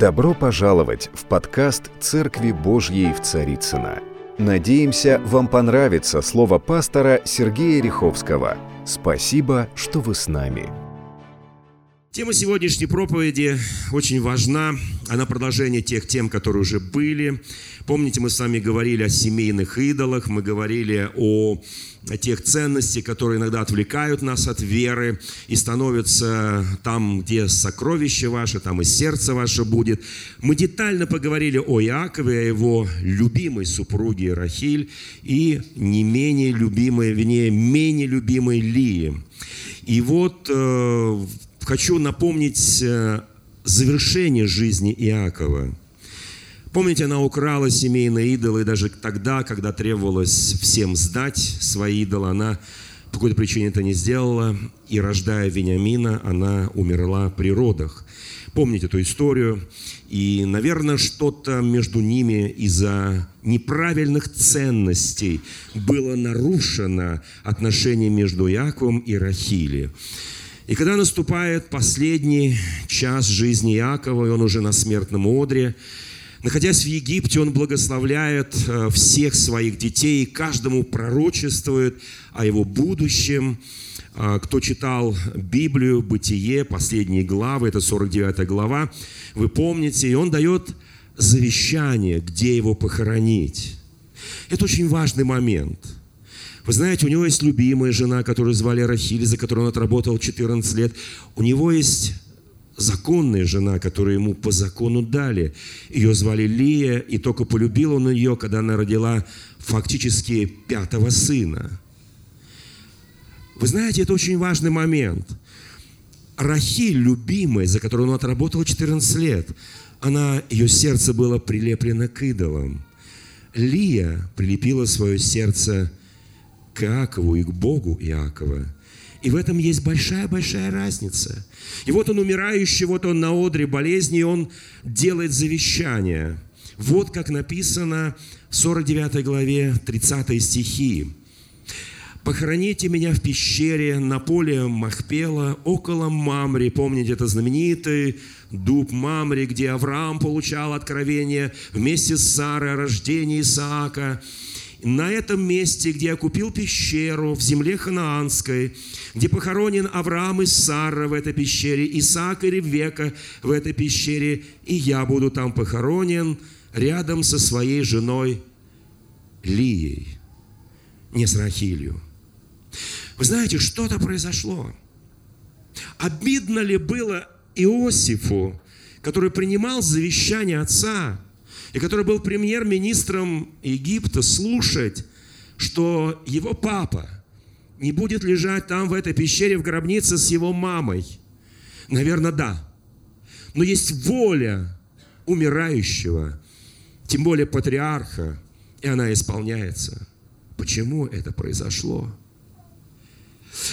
Добро пожаловать в подкаст «Церкви Божьей в Царицына. Надеемся, вам понравится слово пастора Сергея Риховского. Спасибо, что вы с нами. Тема сегодняшней проповеди очень важна. Она продолжение тех тем, которые уже были. Помните, мы с вами говорили о семейных идолах, мы говорили о тех ценностей, которые иногда отвлекают нас от веры и становятся там, где сокровище ваше, там и сердце ваше будет. Мы детально поговорили о Иакове, о его любимой супруге Рахиль и не менее любимой, вернее, менее любимой Лии. И вот э, хочу напомнить э, завершение жизни Иакова. Помните, она украла семейные идолы, и даже тогда, когда требовалось всем сдать свои идолы, она по какой-то причине это не сделала, и рождая Вениамина, она умерла при родах. Помните эту историю? И, наверное, что-то между ними из-за неправильных ценностей было нарушено отношение между Яковом и Рахили. И когда наступает последний час жизни Иакова, и он уже на смертном одре, находясь в Египте, он благословляет э, всех своих детей, каждому пророчествует о его будущем. А, кто читал Библию, Бытие, последние главы, это 49 глава, вы помните, и он дает завещание, где его похоронить. Это очень важный момент – вы знаете, у него есть любимая жена, которую звали Рахиль, за которую он отработал 14 лет. У него есть законная жена, которую ему по закону дали. Ее звали Лия, и только полюбил он ее, когда она родила фактически пятого сына. Вы знаете, это очень важный момент. Рахиль, любимая, за которую он отработал 14 лет, она, ее сердце было прилеплено к идолам. Лия прилепила свое сердце Иакову и к Богу Иакова. И в этом есть большая-большая разница. И вот он умирающий, вот он на одре болезни, и он делает завещание. Вот как написано в 49 главе 30 стихи. «Похороните меня в пещере на поле Махпела, около Мамри». Помните, это знаменитый дуб Мамри, где Авраам получал откровение вместе с Сарой о рождении Исаака – на этом месте, где я купил пещеру в земле ханаанской, где похоронен Авраам и Сара в этой пещере, Исаак и Ревека в этой пещере, и я буду там похоронен рядом со своей женой Лией, не с Рахилью. Вы знаете, что-то произошло. Обидно ли было Иосифу, который принимал завещание отца – и который был премьер-министром Египта, слушать, что его папа не будет лежать там, в этой пещере, в гробнице с его мамой? Наверное, да. Но есть воля умирающего, тем более патриарха, и она исполняется. Почему это произошло?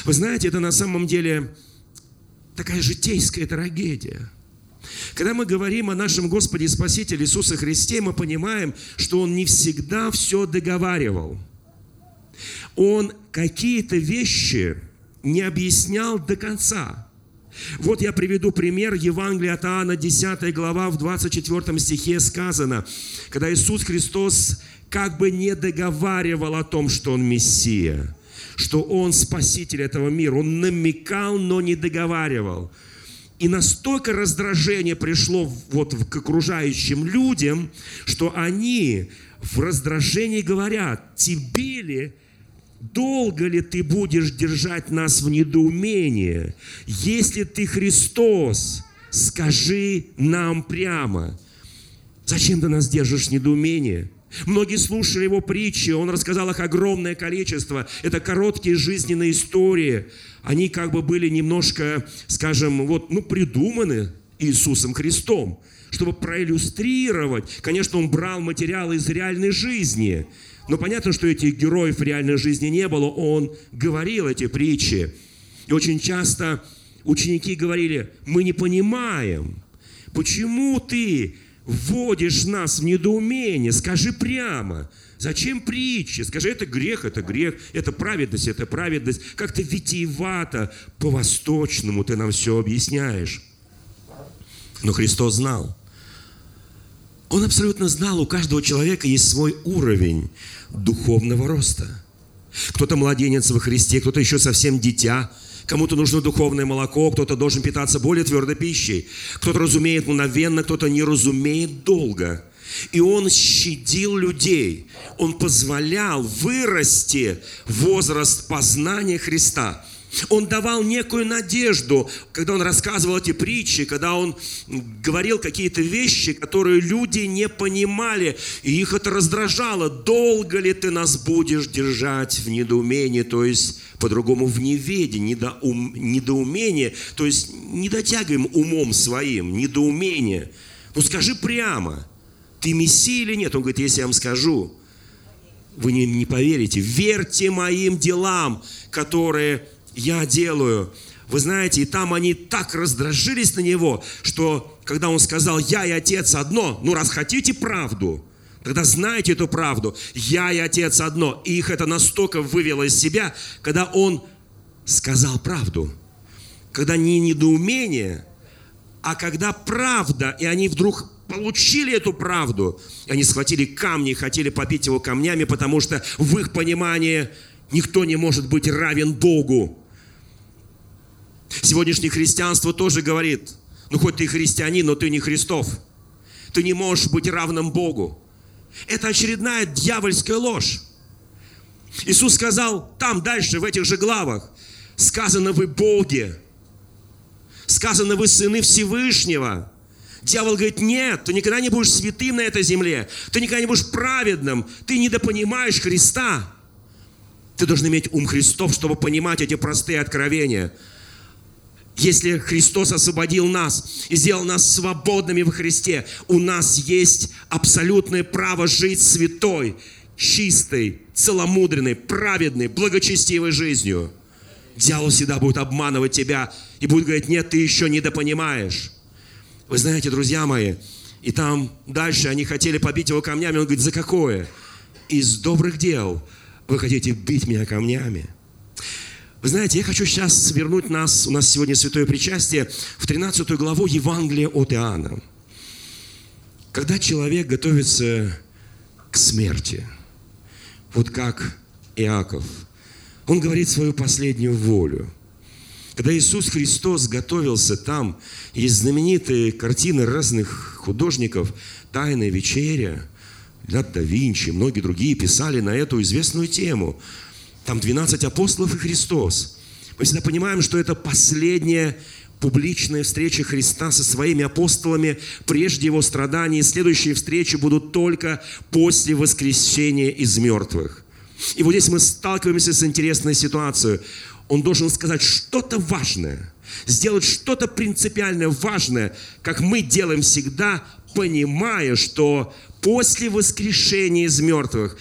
Вы знаете, это на самом деле такая житейская трагедия – когда мы говорим о нашем Господе и Спасителе Иисусе Христе, мы понимаем, что Он не всегда все договаривал. Он какие-то вещи не объяснял до конца. Вот я приведу пример Евангелия от Иоанна, 10 глава, в 24 стихе сказано, когда Иисус Христос как бы не договаривал о том, что Он Мессия, что Он Спаситель этого мира. Он намекал, но не договаривал – и настолько раздражение пришло вот к окружающим людям, что они в раздражении говорят, тебе ли, долго ли ты будешь держать нас в недоумении? Если ты Христос, скажи нам прямо. Зачем ты нас держишь в недоумении? Многие слушали его притчи, он рассказал их огромное количество. Это короткие жизненные истории. Они как бы были немножко, скажем, вот, ну, придуманы Иисусом Христом, чтобы проиллюстрировать. Конечно, он брал материалы из реальной жизни, но понятно, что этих героев в реальной жизни не было. Он говорил эти притчи. И очень часто ученики говорили, мы не понимаем, почему ты вводишь нас в недоумение, скажи прямо. Зачем притчи? Скажи, это грех, это грех, это праведность, это праведность. Как-то витиевато, по-восточному ты нам все объясняешь. Но Христос знал, Он абсолютно знал, у каждого человека есть свой уровень духовного роста. Кто-то младенец во Христе, кто-то еще совсем дитя, кому-то нужно духовное молоко, кто-то должен питаться более твердой пищей, кто-то разумеет мгновенно, кто-то не разумеет долго. И он щадил людей, он позволял вырасти возраст познания Христа – он давал некую надежду, когда он рассказывал эти притчи, когда он говорил какие-то вещи, которые люди не понимали, и их это раздражало. Долго ли ты нас будешь держать в недоумении, то есть по-другому в неведении, недоум, недоумении, то есть не дотягиваем умом своим, недоумение. Ну скажи прямо, ты Мессия или нет? Он говорит, если я вам скажу, вы не, не поверите, верьте моим делам, которые я делаю. Вы знаете, и там они так раздражились на него, что когда он сказал, я и отец одно, ну раз хотите правду, тогда знаете эту правду, я и отец одно. И их это настолько вывело из себя, когда он сказал правду. Когда не недоумение, а когда правда, и они вдруг получили эту правду, и они схватили камни и хотели попить его камнями, потому что в их понимании никто не может быть равен Богу. Сегодняшнее христианство тоже говорит, ну хоть ты христианин, но ты не Христов. Ты не можешь быть равным Богу. Это очередная дьявольская ложь. Иисус сказал там дальше, в этих же главах, сказано вы Боги, сказано вы сыны Всевышнего. Дьявол говорит, нет, ты никогда не будешь святым на этой земле, ты никогда не будешь праведным, ты недопонимаешь Христа. Ты должен иметь ум Христов, чтобы понимать эти простые откровения – если Христос освободил нас и сделал нас свободными во Христе, у нас есть абсолютное право жить святой, чистой, целомудренной, праведной, благочестивой жизнью. Дьявол всегда будет обманывать тебя и будет говорить, нет, ты еще недопонимаешь. Вы знаете, друзья мои, и там дальше они хотели побить его камнями. Он говорит, за какое? Из добрых дел вы хотите бить меня камнями. Вы знаете, я хочу сейчас вернуть нас, у нас сегодня святое причастие, в 13 главу Евангелия от Иоанна. Когда человек готовится к смерти, вот как Иаков, он говорит свою последнюю волю. Когда Иисус Христос готовился там, есть знаменитые картины разных художников, «Тайная вечеря», Лят да Винчи, многие другие писали на эту известную тему – там 12 апостолов и Христос. Мы всегда понимаем, что это последняя публичная встреча Христа со своими апостолами прежде его страданий. Следующие встречи будут только после воскресения из мертвых. И вот здесь мы сталкиваемся с интересной ситуацией. Он должен сказать что-то важное, сделать что-то принципиально важное, как мы делаем всегда, понимая, что после воскрешения из мертвых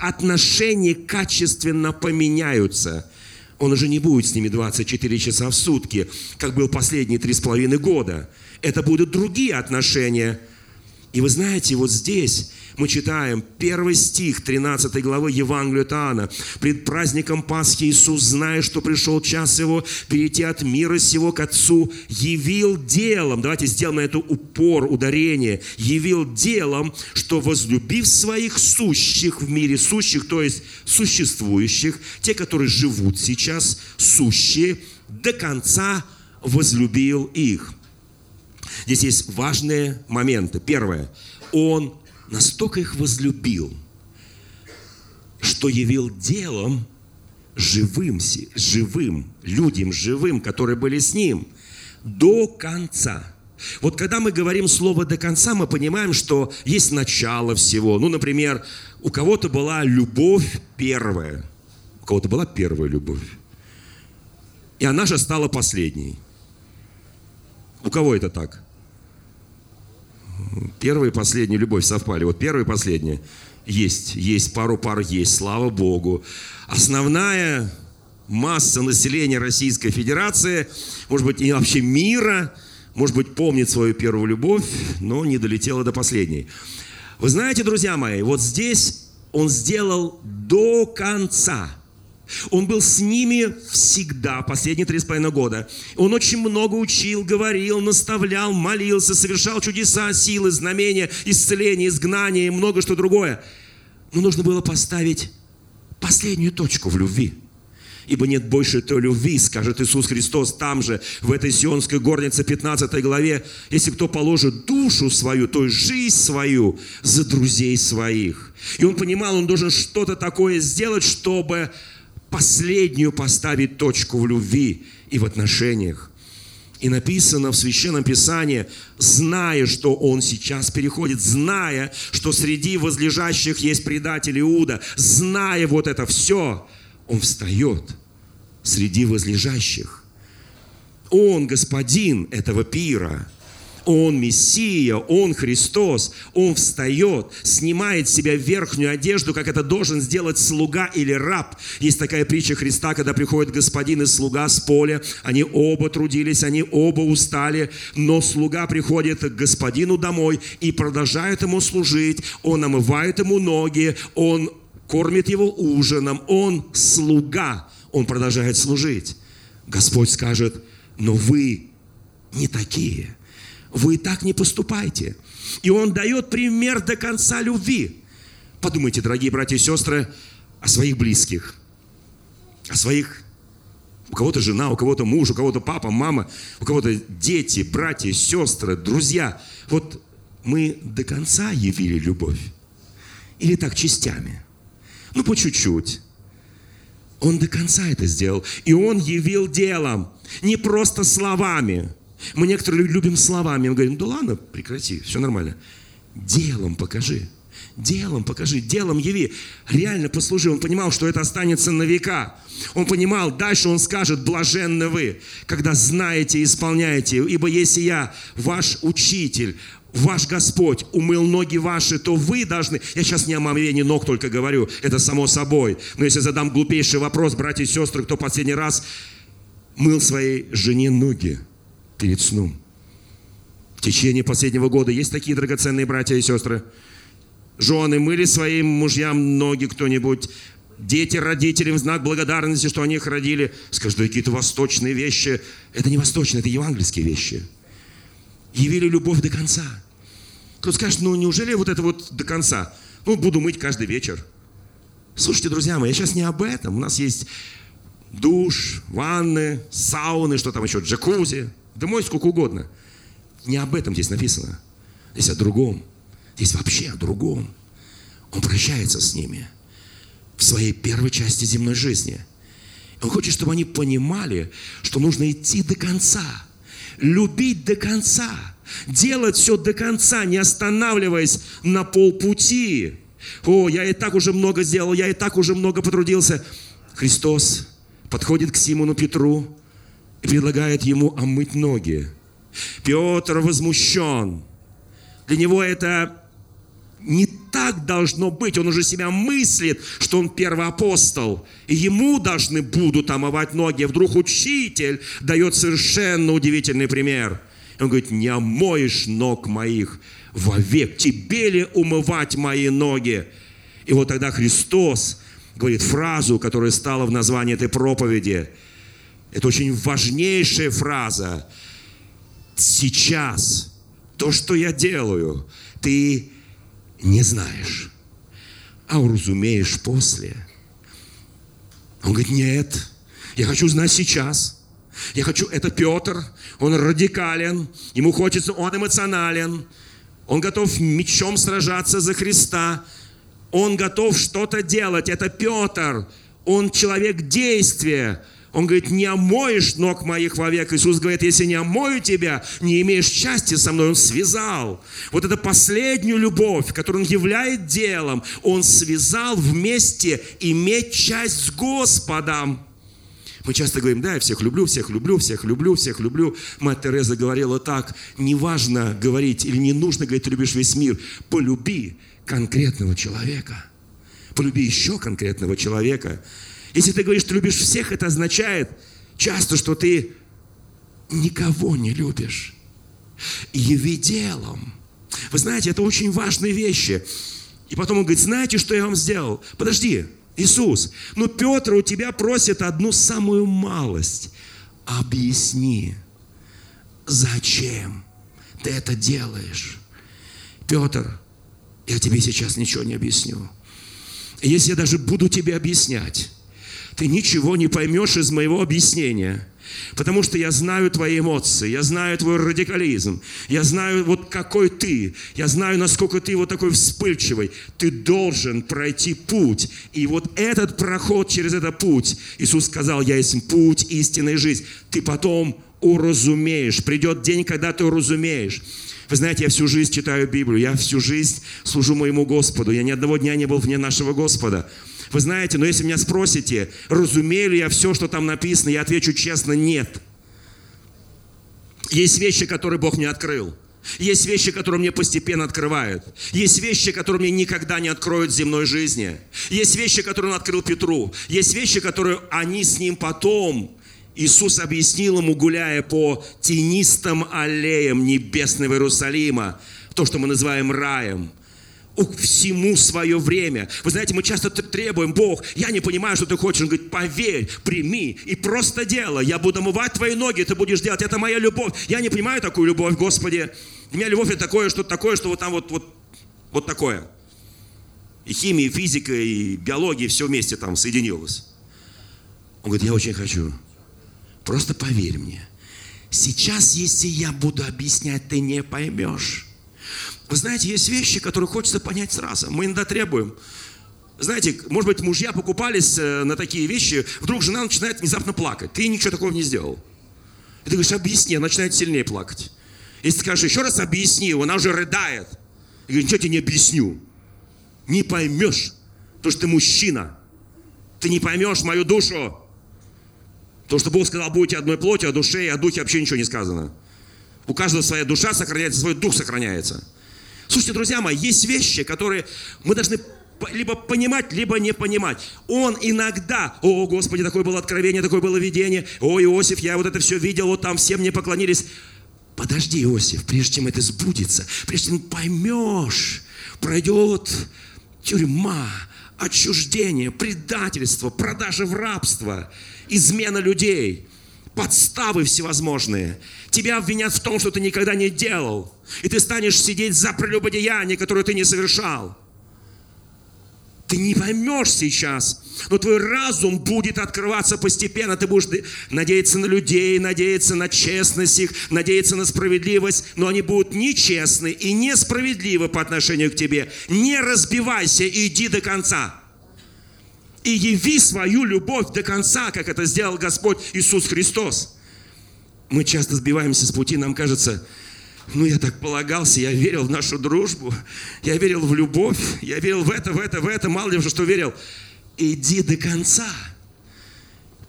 отношения качественно поменяются. Он уже не будет с ними 24 часа в сутки, как был последние три с половиной года. Это будут другие отношения. И вы знаете, вот здесь мы читаем первый стих 13 главы Евангелия от Иоанна. «Пред праздником Пасхи Иисус, зная, что пришел час Его, перейти от мира сего к Отцу, явил делом». Давайте сделаем на это упор, ударение. «Явил делом, что возлюбив своих сущих в мире, сущих, то есть существующих, те, которые живут сейчас, сущие, до конца возлюбил их». Здесь есть важные моменты. Первое. Он настолько их возлюбил, что явил делом живым, живым, людям живым, которые были с ним, до конца. Вот когда мы говорим слово «до конца», мы понимаем, что есть начало всего. Ну, например, у кого-то была любовь первая. У кого-то была первая любовь. И она же стала последней. У кого это так? Первая и последняя любовь совпали. Вот первая и последняя. Есть, есть, пару пар есть, слава Богу. Основная масса населения Российской Федерации, может быть, и вообще мира, может быть, помнит свою первую любовь, но не долетела до последней. Вы знаете, друзья мои, вот здесь он сделал до конца. Он был с ними всегда, последние три с половиной года. Он очень много учил, говорил, наставлял, молился, совершал чудеса, силы, знамения, исцеления, изгнания и много что другое. Но нужно было поставить последнюю точку в любви. Ибо нет больше той любви, скажет Иисус Христос там же, в этой Сионской горнице 15 главе, если кто положит душу свою, то жизнь свою за друзей своих. И он понимал, он должен что-то такое сделать, чтобы последнюю поставить точку в любви и в отношениях. И написано в Священном Писании, зная, что он сейчас переходит, зная, что среди возлежащих есть предатель Иуда, зная вот это все, он встает среди возлежащих. Он господин этого пира – он Мессия, Он Христос, Он встает, снимает с себя верхнюю одежду, как это должен сделать слуга или раб. Есть такая притча Христа, когда приходит господин и слуга с поля, они оба трудились, они оба устали, но слуга приходит к господину домой и продолжает ему служить, он омывает ему ноги, он кормит его ужином, он слуга, он продолжает служить. Господь скажет, но вы не такие. Вы так не поступайте. И он дает пример до конца любви. Подумайте, дорогие братья и сестры, о своих близких, о своих у кого-то жена, у кого-то муж, у кого-то папа, мама, у кого-то дети, братья, сестры, друзья. Вот мы до конца явили любовь? Или так частями? Ну, по чуть-чуть. Он до конца это сделал. И он явил делом, не просто словами. Мы некоторые любим словами. Мы говорим, да ладно, прекрати, все нормально. Делом покажи. Делом покажи, делом яви. Реально послужи. Он понимал, что это останется на века. Он понимал, дальше он скажет, блаженны вы, когда знаете и исполняете. Ибо если я, ваш учитель, ваш Господь умыл ноги ваши, то вы должны... Я сейчас не о мамлении ног только говорю, это само собой. Но если задам глупейший вопрос, братья и сестры, кто последний раз мыл своей жене ноги? Перед сном. В течение последнего года есть такие драгоценные братья и сестры? Жены мыли своим мужьям ноги кто-нибудь? Дети родителям в знак благодарности, что они их родили. Скажут, какие-то восточные вещи. Это не восточные, это евангельские вещи. Явили любовь до конца. Кто скажет, ну неужели вот это вот до конца? Ну, буду мыть каждый вечер. Слушайте, друзья мои, я сейчас не об этом. У нас есть душ, ванны, сауны, что там еще, джакузи. Да мой сколько угодно. Не об этом здесь написано. Здесь о другом. Здесь вообще о другом. Он прощается с ними в своей первой части земной жизни. Он хочет, чтобы они понимали, что нужно идти до конца, любить до конца, делать все до конца, не останавливаясь на полпути. О, я и так уже много сделал, я и так уже много потрудился. Христос подходит к Симону Петру, предлагает ему омыть ноги. Петр возмущен. Для него это не так должно быть. Он уже себя мыслит, что он первый апостол. И ему должны будут омывать ноги. Вдруг учитель дает совершенно удивительный пример. Он говорит, не омоешь ног моих вовек. Тебе ли умывать мои ноги? И вот тогда Христос говорит фразу, которая стала в названии этой проповеди – это очень важнейшая фраза. Сейчас то, что я делаю, ты не знаешь, а уразумеешь после. Он говорит, нет, я хочу знать сейчас. Я хочу, это Петр, он радикален, ему хочется, он эмоционален, он готов мечом сражаться за Христа, он готов что-то делать. Это Петр, он человек действия, он говорит, не омоешь ног моих вовек. Иисус говорит, если не омою тебя, не имеешь счастья со мной. Он связал. Вот это последнюю любовь, которую он являет делом, он связал вместе иметь часть с Господом. Мы часто говорим, да, я всех люблю, всех люблю, всех люблю, всех люблю. Мать Тереза говорила так, неважно говорить или не нужно говорить, ты любишь весь мир. Полюби конкретного человека. Полюби еще конкретного человека. Если ты говоришь, что любишь всех, это означает часто, что ты никого не любишь. Яви делом. Вы знаете, это очень важные вещи. И потом он говорит, знаете, что я вам сделал? Подожди, Иисус, ну Петр у тебя просит одну самую малость. Объясни, зачем ты это делаешь? Петр, я тебе сейчас ничего не объясню. Если я даже буду тебе объяснять, ты ничего не поймешь из моего объяснения. Потому что я знаю твои эмоции, я знаю твой радикализм, я знаю вот какой ты, я знаю, насколько ты вот такой вспыльчивый. Ты должен пройти путь. И вот этот проход через этот путь, Иисус сказал, я есть путь, истинная жизнь. Ты потом уразумеешь. Придет день, когда ты уразумеешь. Вы знаете, я всю жизнь читаю Библию, я всю жизнь служу моему Господу. Я ни одного дня не был вне нашего Господа. Вы знаете, но если меня спросите, разумею ли я все, что там написано, я отвечу честно, нет. Есть вещи, которые Бог мне открыл. Есть вещи, которые мне постепенно открывают. Есть вещи, которые мне никогда не откроют в земной жизни. Есть вещи, которые Он открыл Петру. Есть вещи, которые они с ним потом Иисус объяснил ему, гуляя по тенистым аллеям небесного Иерусалима, то, что мы называем раем – всему свое время. Вы знаете, мы часто требуем, Бог, я не понимаю, что ты хочешь. Он говорит, поверь, прими и просто делай. Я буду омывать твои ноги, ты будешь делать. Это моя любовь. Я не понимаю такую любовь, Господи. Для меня любовь это такое, что такое, что вот там вот, вот, вот такое. И химия, и физика, и биология, все вместе там соединилось. Он говорит, я очень хочу. Просто поверь мне. Сейчас, если я буду объяснять, ты не поймешь. Вы знаете, есть вещи, которые хочется понять сразу. Мы иногда требуем. Знаете, может быть, мужья покупались э, на такие вещи, вдруг жена начинает внезапно плакать. Ты ничего такого не сделал. И ты говоришь, объясни, она начинает сильнее плакать. Если скажешь, еще раз объясни, она уже рыдает. И говорит, ничего тебе не объясню. Не поймешь, потому что ты мужчина. Ты не поймешь мою душу. То, что Бог сказал, будете одной плотью, о душе и о духе вообще ничего не сказано. У каждого своя душа сохраняется, свой дух сохраняется. Слушайте, друзья мои, есть вещи, которые мы должны либо понимать, либо не понимать. Он иногда, о, Господи, такое было откровение, такое было видение, о, Иосиф, я вот это все видел, вот там все мне поклонились. Подожди, Иосиф, прежде чем это сбудется, прежде чем поймешь, пройдет тюрьма, отчуждение, предательство, продажа в рабство, измена людей, подставы всевозможные – тебя обвинят в том, что ты никогда не делал. И ты станешь сидеть за прелюбодеяние, которое ты не совершал. Ты не поймешь сейчас, но твой разум будет открываться постепенно. Ты будешь надеяться на людей, надеяться на честность их, надеяться на справедливость, но они будут нечестны и несправедливы по отношению к тебе. Не разбивайся, иди до конца. И яви свою любовь до конца, как это сделал Господь Иисус Христос мы часто сбиваемся с пути, нам кажется, ну я так полагался, я верил в нашу дружбу, я верил в любовь, я верил в это, в это, в это, мало ли что верил. Иди до конца.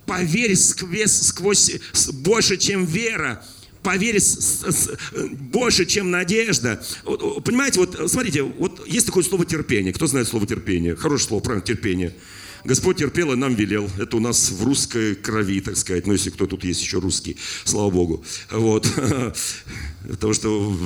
Поверь сквозь, сквозь больше, чем вера. Поверь с, с, больше, чем надежда. Понимаете, вот смотрите, вот есть такое слово терпение. Кто знает слово терпение? Хорошее слово, правильно, терпение. Господь терпел и нам велел. Это у нас в русской крови, так сказать. Ну, если кто тут есть еще русский, слава Богу. Вот. Потому что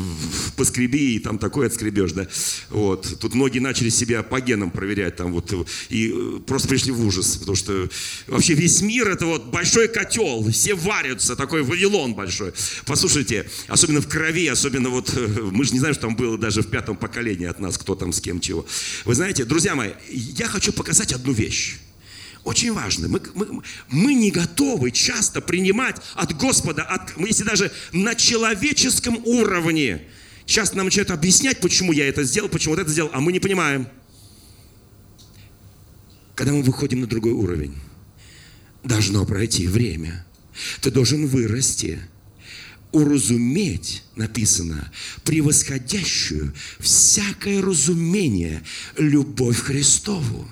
поскреби, и там такое отскребешь, да. Вот. Тут многие начали себя по генам проверять там вот. И просто пришли в ужас. Потому что вообще весь мир это вот большой котел. Все варятся, такой Вавилон большой. Послушайте, особенно в крови, особенно вот, мы же не знаем, что там было даже в пятом поколении от нас, кто там с кем чего. Вы знаете, друзья мои, я хочу показать одну вещь. Очень важно. Мы, мы, мы не готовы часто принимать от Господа, от, если даже на человеческом уровне. Часто нам начинают объяснять, почему я это сделал, почему вот это сделал, а мы не понимаем. Когда мы выходим на другой уровень, должно пройти время. Ты должен вырасти, уразуметь, написано, превосходящую всякое разумение любовь Христову.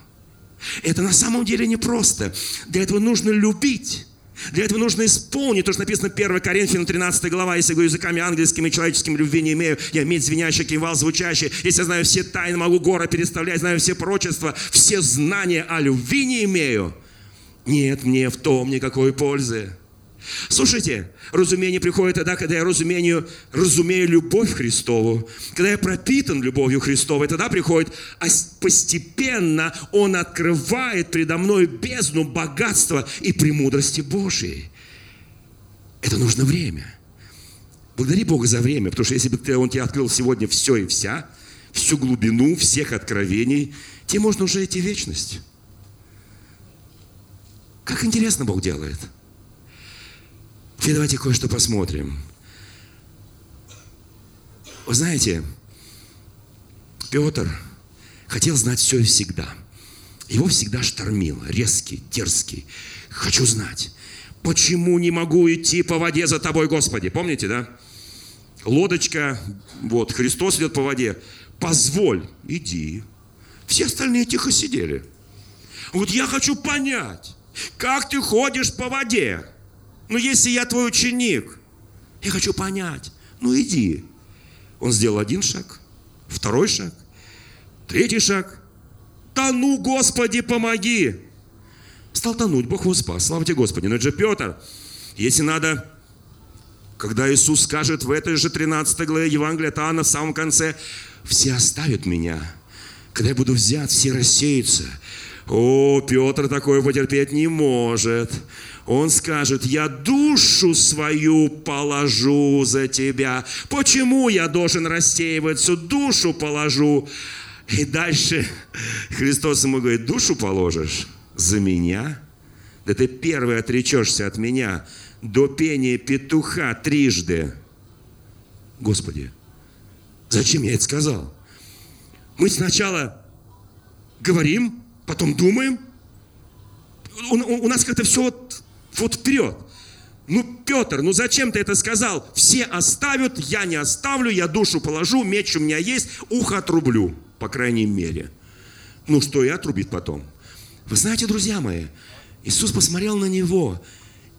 Это на самом деле непросто. Для этого нужно любить. Для этого нужно исполнить то, что написано 1 Коринфянам 13 глава. Если говорю языками ангельскими и человеческими любви не имею, я иметь звенящий кимвал звучащий. Если я знаю все тайны, могу горы переставлять, знаю все прочества, все знания о любви не имею. Нет мне в том никакой пользы. Слушайте, разумение приходит тогда, когда я разумению, разумею любовь Христову, когда я пропитан любовью Христовой, тогда приходит, а постепенно Он открывает предо мной бездну богатства и премудрости Божией. Это нужно время. Благодари Бога за время, потому что если бы Он тебе открыл сегодня все и вся, всю глубину всех откровений, тебе можно уже идти в вечность. Как интересно Бог делает – Теперь давайте кое-что посмотрим. Вы знаете, Петр хотел знать все и всегда. Его всегда штормило, резкий, дерзкий. Хочу знать, почему не могу идти по воде за тобой, Господи? Помните, да? Лодочка, вот, Христос идет по воде. Позволь, иди. Все остальные тихо сидели. Вот я хочу понять, как ты ходишь по воде. Ну, если я твой ученик, я хочу понять. Ну, иди. Он сделал один шаг, второй шаг, третий шаг. Тону, Господи, помоги. Стал тонуть, Бог его спас. Слава тебе, Господи. Но это же Петр. Если надо, когда Иисус скажет в этой же 13 главе Евангелия от Иоанна в самом конце, все оставят меня. Когда я буду взят, все рассеются. О, Петр такое потерпеть не может. Он скажет, я душу свою положу за тебя. Почему я должен рассеиваться? Душу положу. И дальше Христос ему говорит, душу положишь за меня? Да ты первый отречешься от меня до пения петуха трижды. Господи, зачем я это сказал? Мы сначала говорим, потом думаем. У, у, у нас как-то все вот вот вперед. Ну, Петр, ну зачем ты это сказал? Все оставят, я не оставлю, я душу положу, меч у меня есть, ухо отрублю, по крайней мере. Ну, что и отрубит потом. Вы знаете, друзья мои, Иисус посмотрел на него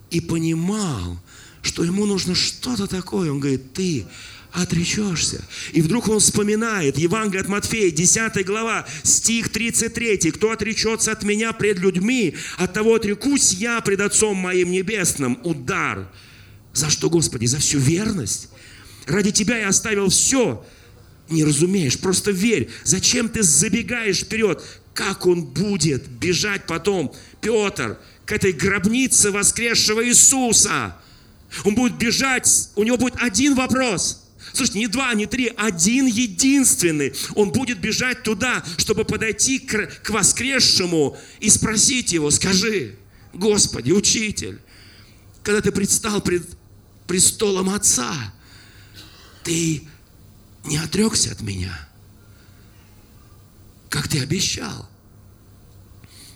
и понимал, что ему нужно что-то такое. Он говорит, ты отречешься. И вдруг он вспоминает Евангелие от Матфея, 10 глава, стих 33. «Кто отречется от меня пред людьми, от того отрекусь я пред Отцом моим небесным». Удар. За что, Господи? За всю верность? Ради Тебя я оставил все. Не разумеешь, просто верь. Зачем ты забегаешь вперед? Как он будет бежать потом, Петр, к этой гробнице воскресшего Иисуса? Он будет бежать, у него будет один вопрос – Слушайте, не два, не три, один единственный. Он будет бежать туда, чтобы подойти к, к воскресшему и спросить его, скажи, Господи, учитель, когда ты предстал пред престолом Отца, ты не отрекся от меня, как ты обещал.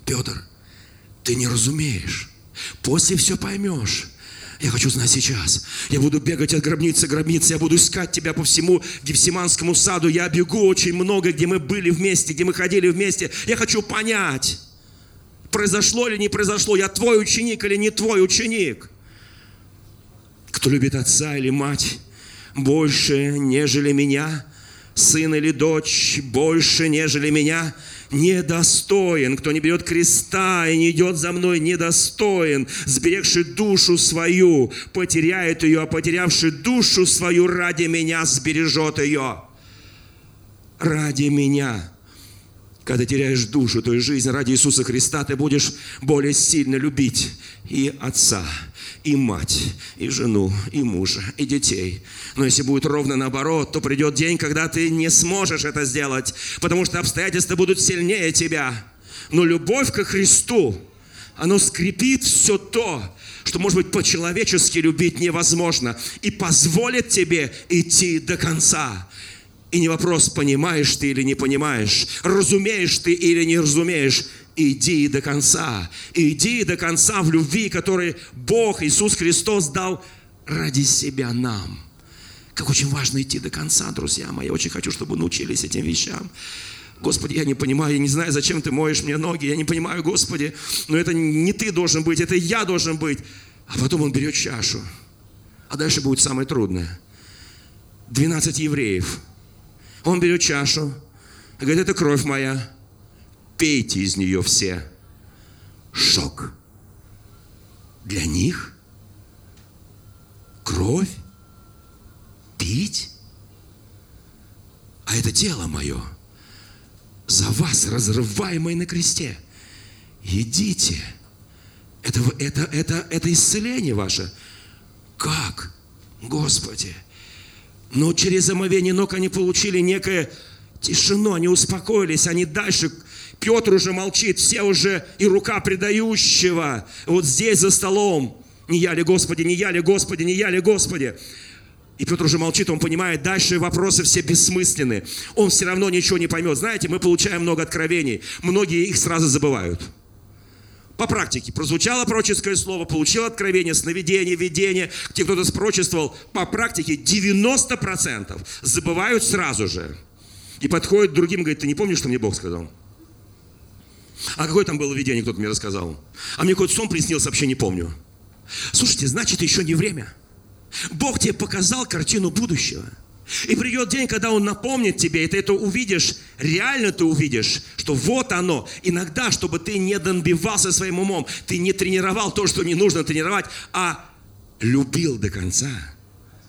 Петр, ты не разумеешь. После все поймешь. Я хочу знать сейчас. Я буду бегать от гробницы к гробнице. Я буду искать тебя по всему Гефсиманскому саду. Я бегу очень много, где мы были вместе, где мы ходили вместе. Я хочу понять, произошло или не произошло. Я твой ученик или не твой ученик. Кто любит отца или мать больше, нежели меня, сын или дочь больше, нежели меня – недостоин. Кто не берет креста и не идет за мной, недостоин. Сберегший душу свою, потеряет ее, а потерявший душу свою ради меня сбережет ее. Ради меня. Когда теряешь душу, то есть жизнь ради Иисуса Христа, ты будешь более сильно любить и отца, и мать, и жену, и мужа, и детей. Но если будет ровно наоборот, то придет день, когда ты не сможешь это сделать, потому что обстоятельства будут сильнее тебя. Но любовь ко Христу, оно скрепит все то, что, может быть, по-человечески любить невозможно, и позволит тебе идти до конца. И не вопрос, понимаешь ты или не понимаешь, разумеешь ты или не разумеешь, иди до конца. Иди до конца в любви, которую Бог, Иисус Христос дал ради себя нам. Как очень важно идти до конца, друзья мои. Я очень хочу, чтобы научились этим вещам. Господи, я не понимаю, я не знаю, зачем ты моешь мне ноги, я не понимаю, Господи, но это не ты должен быть, это я должен быть. А потом он берет чашу. А дальше будет самое трудное. 12 евреев. Он берет чашу и говорит, это кровь моя, пейте из нее все. Шок. Для них кровь? Пить? А это тело мое, за вас, разрываемое на кресте. Идите. Это, это, это, это исцеление ваше. Как? Господи. Но через омовение ног они получили некое тишину, они успокоились, они дальше Петр уже молчит, все уже и рука предающего вот здесь за столом. Не я ли, Господи, не я ли, Господи, не я ли, Господи. И Петр уже молчит, он понимает, дальше вопросы все бессмысленны. Он все равно ничего не поймет. Знаете, мы получаем много откровений, многие их сразу забывают. По практике прозвучало пророческое слово, получил откровение, сновидение, видение, те, кто-то спрочествовал, по практике 90% забывают сразу же. И подходит к другим, говорит, ты не помнишь, что мне Бог сказал? А какое там было видение, кто-то мне рассказал? А мне какой-то сон приснился, вообще не помню. Слушайте, значит, еще не время. Бог тебе показал картину будущего. И придет день, когда Он напомнит тебе, и ты это увидишь, реально ты увидишь, что вот оно. Иногда, чтобы ты не добивался своим умом, ты не тренировал то, что не нужно тренировать, а любил до конца.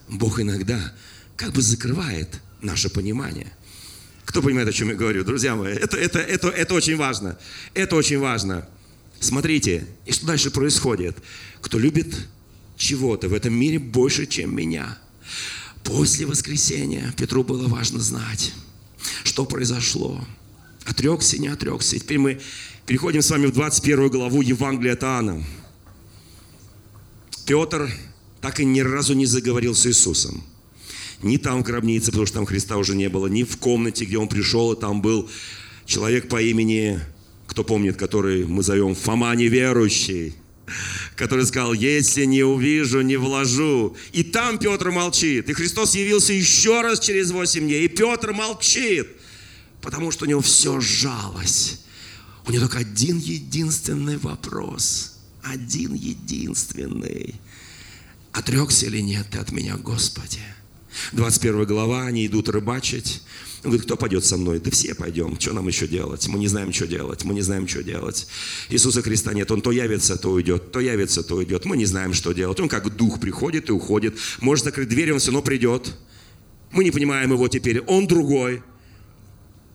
Бог иногда как бы закрывает наше понимание – кто понимает, о чем я говорю? Друзья мои, это, это, это, это очень важно. Это очень важно. Смотрите, и что дальше происходит? Кто любит чего-то в этом мире больше, чем меня. После воскресения Петру было важно знать, что произошло. Отрекся, не отрекся. И теперь мы переходим с вами в 21 главу Евангелия от Иоанна. Петр так и ни разу не заговорил с Иисусом ни там в гробнице, потому что там Христа уже не было, ни в комнате, где он пришел, и там был человек по имени, кто помнит, который мы зовем Фома неверующий, который сказал, если не увижу, не вложу. И там Петр молчит. И Христос явился еще раз через 8 дней. И Петр молчит, потому что у него все сжалось. У него только один единственный вопрос. Один единственный. Отрекся или нет ты от меня, Господи? 21 глава, они идут рыбачить. Он говорит, кто пойдет со мной? Да все пойдем. Что нам еще делать? Мы не знаем, что делать. Мы не знаем, что делать. Иисуса Христа нет. Он то явится, то уйдет. То явится, то уйдет. Мы не знаем, что делать. Он как дух приходит и уходит. Может закрыть дверь, он все равно придет. Мы не понимаем его теперь. Он другой.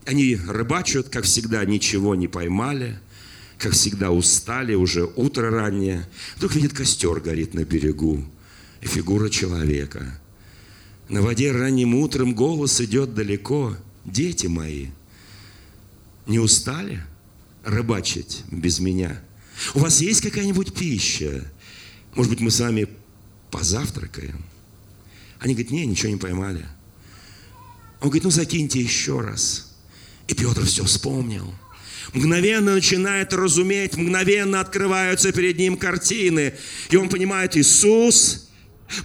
Они рыбачат, как всегда, ничего не поймали. Как всегда, устали, уже утро раннее. Вдруг видит костер горит на берегу. И фигура человека – на воде ранним утром голос идет далеко. Дети мои, не устали рыбачить без меня? У вас есть какая-нибудь пища? Может быть, мы с вами позавтракаем? Они говорят, не, ничего не поймали. Он говорит, ну закиньте еще раз. И Петр все вспомнил. Мгновенно начинает разуметь, мгновенно открываются перед ним картины. И он понимает, Иисус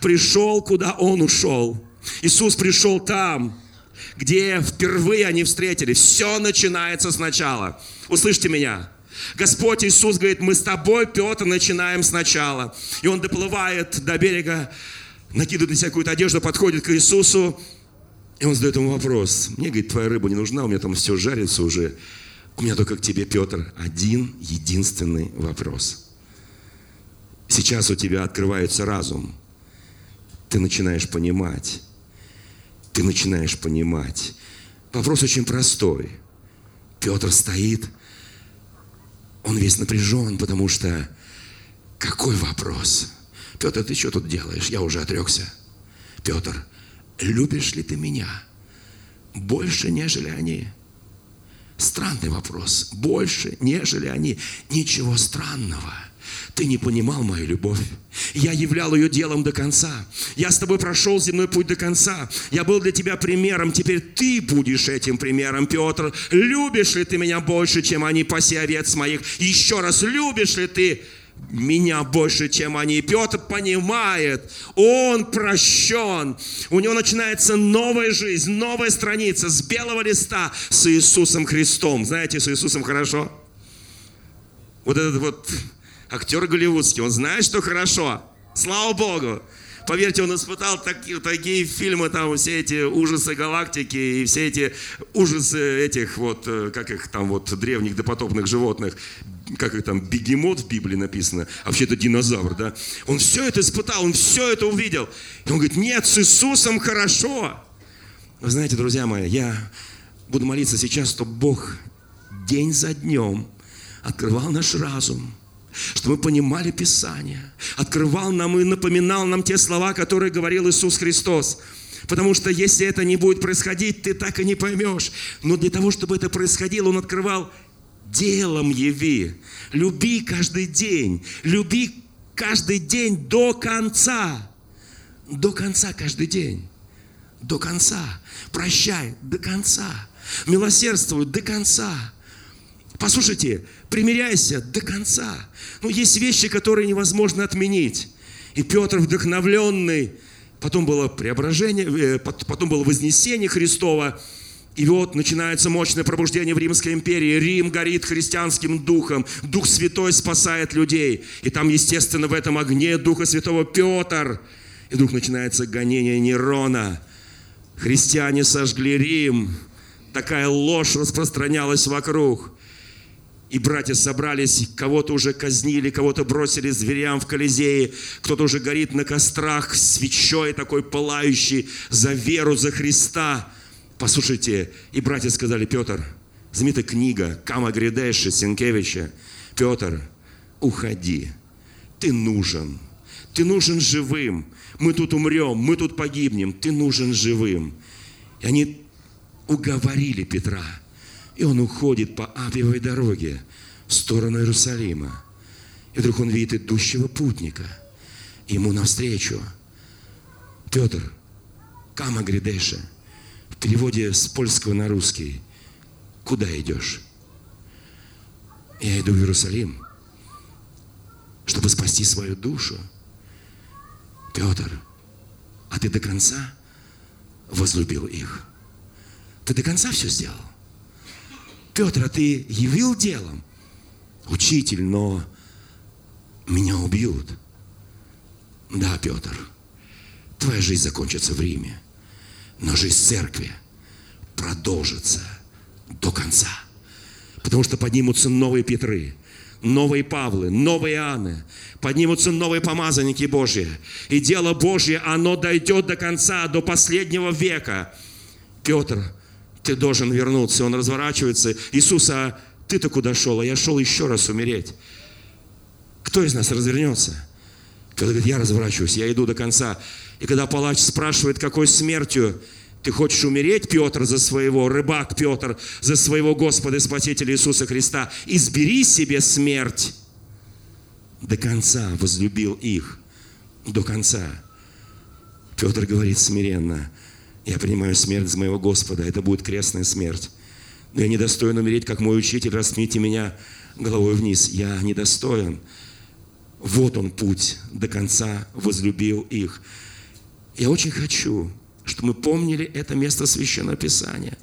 пришел, куда он ушел. Иисус пришел там, где впервые они встретились. Все начинается сначала. Услышьте меня. Господь Иисус говорит, мы с тобой, Петр, начинаем сначала. И он доплывает до берега, накидывает на себя какую-то одежду, подходит к Иисусу, и он задает ему вопрос. Мне, говорит, твоя рыба не нужна, у меня там все жарится уже. У меня только к тебе, Петр, один единственный вопрос. Сейчас у тебя открывается разум. Ты начинаешь понимать, ты начинаешь понимать. Вопрос очень простой. Петр стоит, он весь напряжен, потому что какой вопрос? Петр, ты что тут делаешь? Я уже отрекся. Петр, любишь ли ты меня больше, нежели они? Странный вопрос. Больше, нежели они. Ничего странного. Ты не понимал мою любовь. Я являл ее делом до конца. Я с тобой прошел земной путь до конца. Я был для тебя примером. Теперь ты будешь этим примером, Петр. Любишь ли ты меня больше, чем они, паси овец моих? Еще раз, любишь ли ты меня больше, чем они. Петр понимает, он прощен. У него начинается новая жизнь, новая страница с белого листа с Иисусом Христом. Знаете, с Иисусом хорошо? Вот этот вот актер голливудский, он знает, что хорошо. Слава Богу. Поверьте, он испытал такие, такие фильмы, там все эти ужасы галактики и все эти ужасы этих вот, э, как их там вот, древних допотопных животных, как их там, бегемот в Библии написано, а вообще это динозавр, да? Он все это испытал, он все это увидел. И он говорит, нет, с Иисусом хорошо. Вы знаете, друзья мои, я буду молиться сейчас, чтобы Бог день за днем открывал наш разум, чтобы мы понимали Писание, открывал нам и напоминал нам те слова, которые говорил Иисус Христос. Потому что если это не будет происходить, ты так и не поймешь. Но для того, чтобы это происходило, Он открывал делом яви. Люби каждый день. Люби каждый день до конца. До конца каждый день. До конца. Прощай до конца. Милосердствуй до конца. Послушайте, примиряйся до конца. Ну, есть вещи, которые невозможно отменить. И Петр, вдохновленный, потом было преображение, э, потом было вознесение Христова, и вот начинается мощное пробуждение в Римской империи. Рим горит христианским духом. Дух Святой спасает людей. И там, естественно, в этом огне Духа Святого Петр. И вдруг начинается гонение Нерона. Христиане сожгли Рим. Такая ложь распространялась вокруг. И братья собрались, кого-то уже казнили, кого-то бросили зверям в Колизее, кто-то уже горит на кострах свечой такой пылающий за веру, за Христа. Послушайте, и братья сказали, Петр, знаменитая книга Кама Гридеши Сенкевича, Петр, уходи, ты нужен, ты нужен живым, мы тут умрем, мы тут погибнем, ты нужен живым. И они уговорили Петра – и он уходит по Апиевой дороге в сторону Иерусалима. И вдруг он видит идущего путника. Ему навстречу. Петр, Кама Гридеша. В переводе с польского на русский. Куда идешь? Я иду в Иерусалим, чтобы спасти свою душу. Петр, а ты до конца возлюбил их? Ты до конца все сделал? Петр, а ты явил делом? Учитель, но меня убьют. Да, Петр, твоя жизнь закончится в Риме, но жизнь церкви продолжится до конца. Потому что поднимутся новые Петры, новые Павлы, новые Анны, поднимутся новые помазанники Божьи. И дело Божье, оно дойдет до конца, до последнего века. Петр, ты должен вернуться. Он разворачивается. Иисус, а ты-то куда шел? А я шел еще раз умереть. Кто из нас развернется? Когда говорит, я разворачиваюсь, я иду до конца. И когда палач спрашивает, какой смертью ты хочешь умереть, Петр, за своего, рыбак Петр, за своего Господа и Спасителя Иисуса Христа, избери себе смерть. До конца возлюбил их. До конца. Петр говорит смиренно – я принимаю смерть за моего Господа. Это будет крестная смерть. Но я недостоин умереть, как мой учитель. Распните меня головой вниз. Я недостоин. Вот он путь до конца, возлюбил их. Я очень хочу, чтобы мы помнили это место Священного Писания.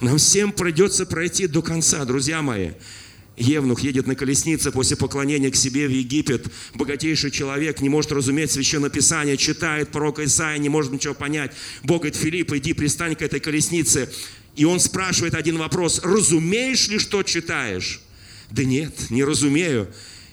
Нам всем придется пройти до конца, друзья мои. Евнух едет на колеснице после поклонения к себе в Египет. Богатейший человек не может разуметь Священное Писание, читает пророка Исаия, не может ничего понять. Бог говорит, Филипп, иди пристань к этой колеснице. И он спрашивает один вопрос, разумеешь ли, что читаешь? Да нет, не разумею.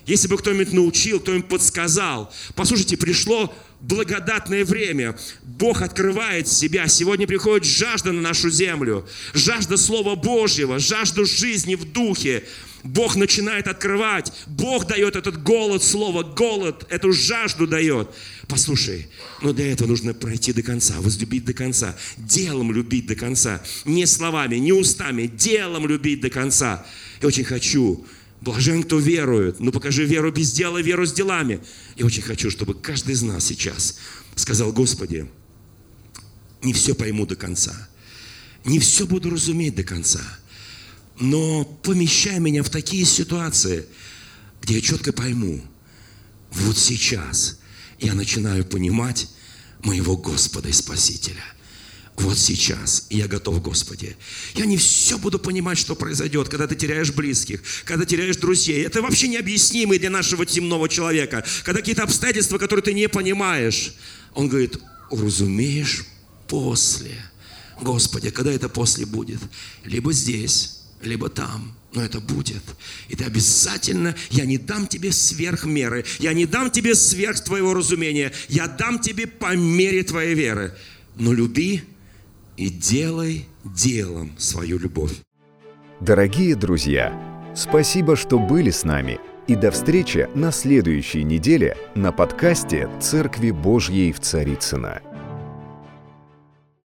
Если бы кто-нибудь научил, кто-нибудь подсказал. Послушайте, пришло благодатное время. Бог открывает себя. Сегодня приходит жажда на нашу землю. Жажда Слова Божьего, жажда жизни в духе. Бог начинает открывать. Бог дает этот голод слова, голод, эту жажду дает. Послушай, но для этого нужно пройти до конца, возлюбить до конца, делом любить до конца. Не словами, не устами, делом любить до конца. Я очень хочу, блажен, кто верует, но покажи веру без дела, веру с делами. Я очень хочу, чтобы каждый из нас сейчас сказал, Господи, не все пойму до конца, не все буду разуметь до конца – но помещай меня в такие ситуации, где я четко пойму, вот сейчас я начинаю понимать моего Господа и Спасителя. Вот сейчас, я готов, Господи. Я не все буду понимать, что произойдет, когда ты теряешь близких, когда теряешь друзей. Это вообще необъяснимые для нашего темного человека. Когда какие-то обстоятельства, которые ты не понимаешь. Он говорит, уразумеешь после. Господи, когда это после будет? Либо здесь, либо там. Но это будет. И ты обязательно, я не дам тебе сверх меры, я не дам тебе сверх твоего разумения, я дам тебе по мере твоей веры. Но люби и делай делом свою любовь. Дорогие друзья, спасибо, что были с нами. И до встречи на следующей неделе на подкасте «Церкви Божьей в Царицына.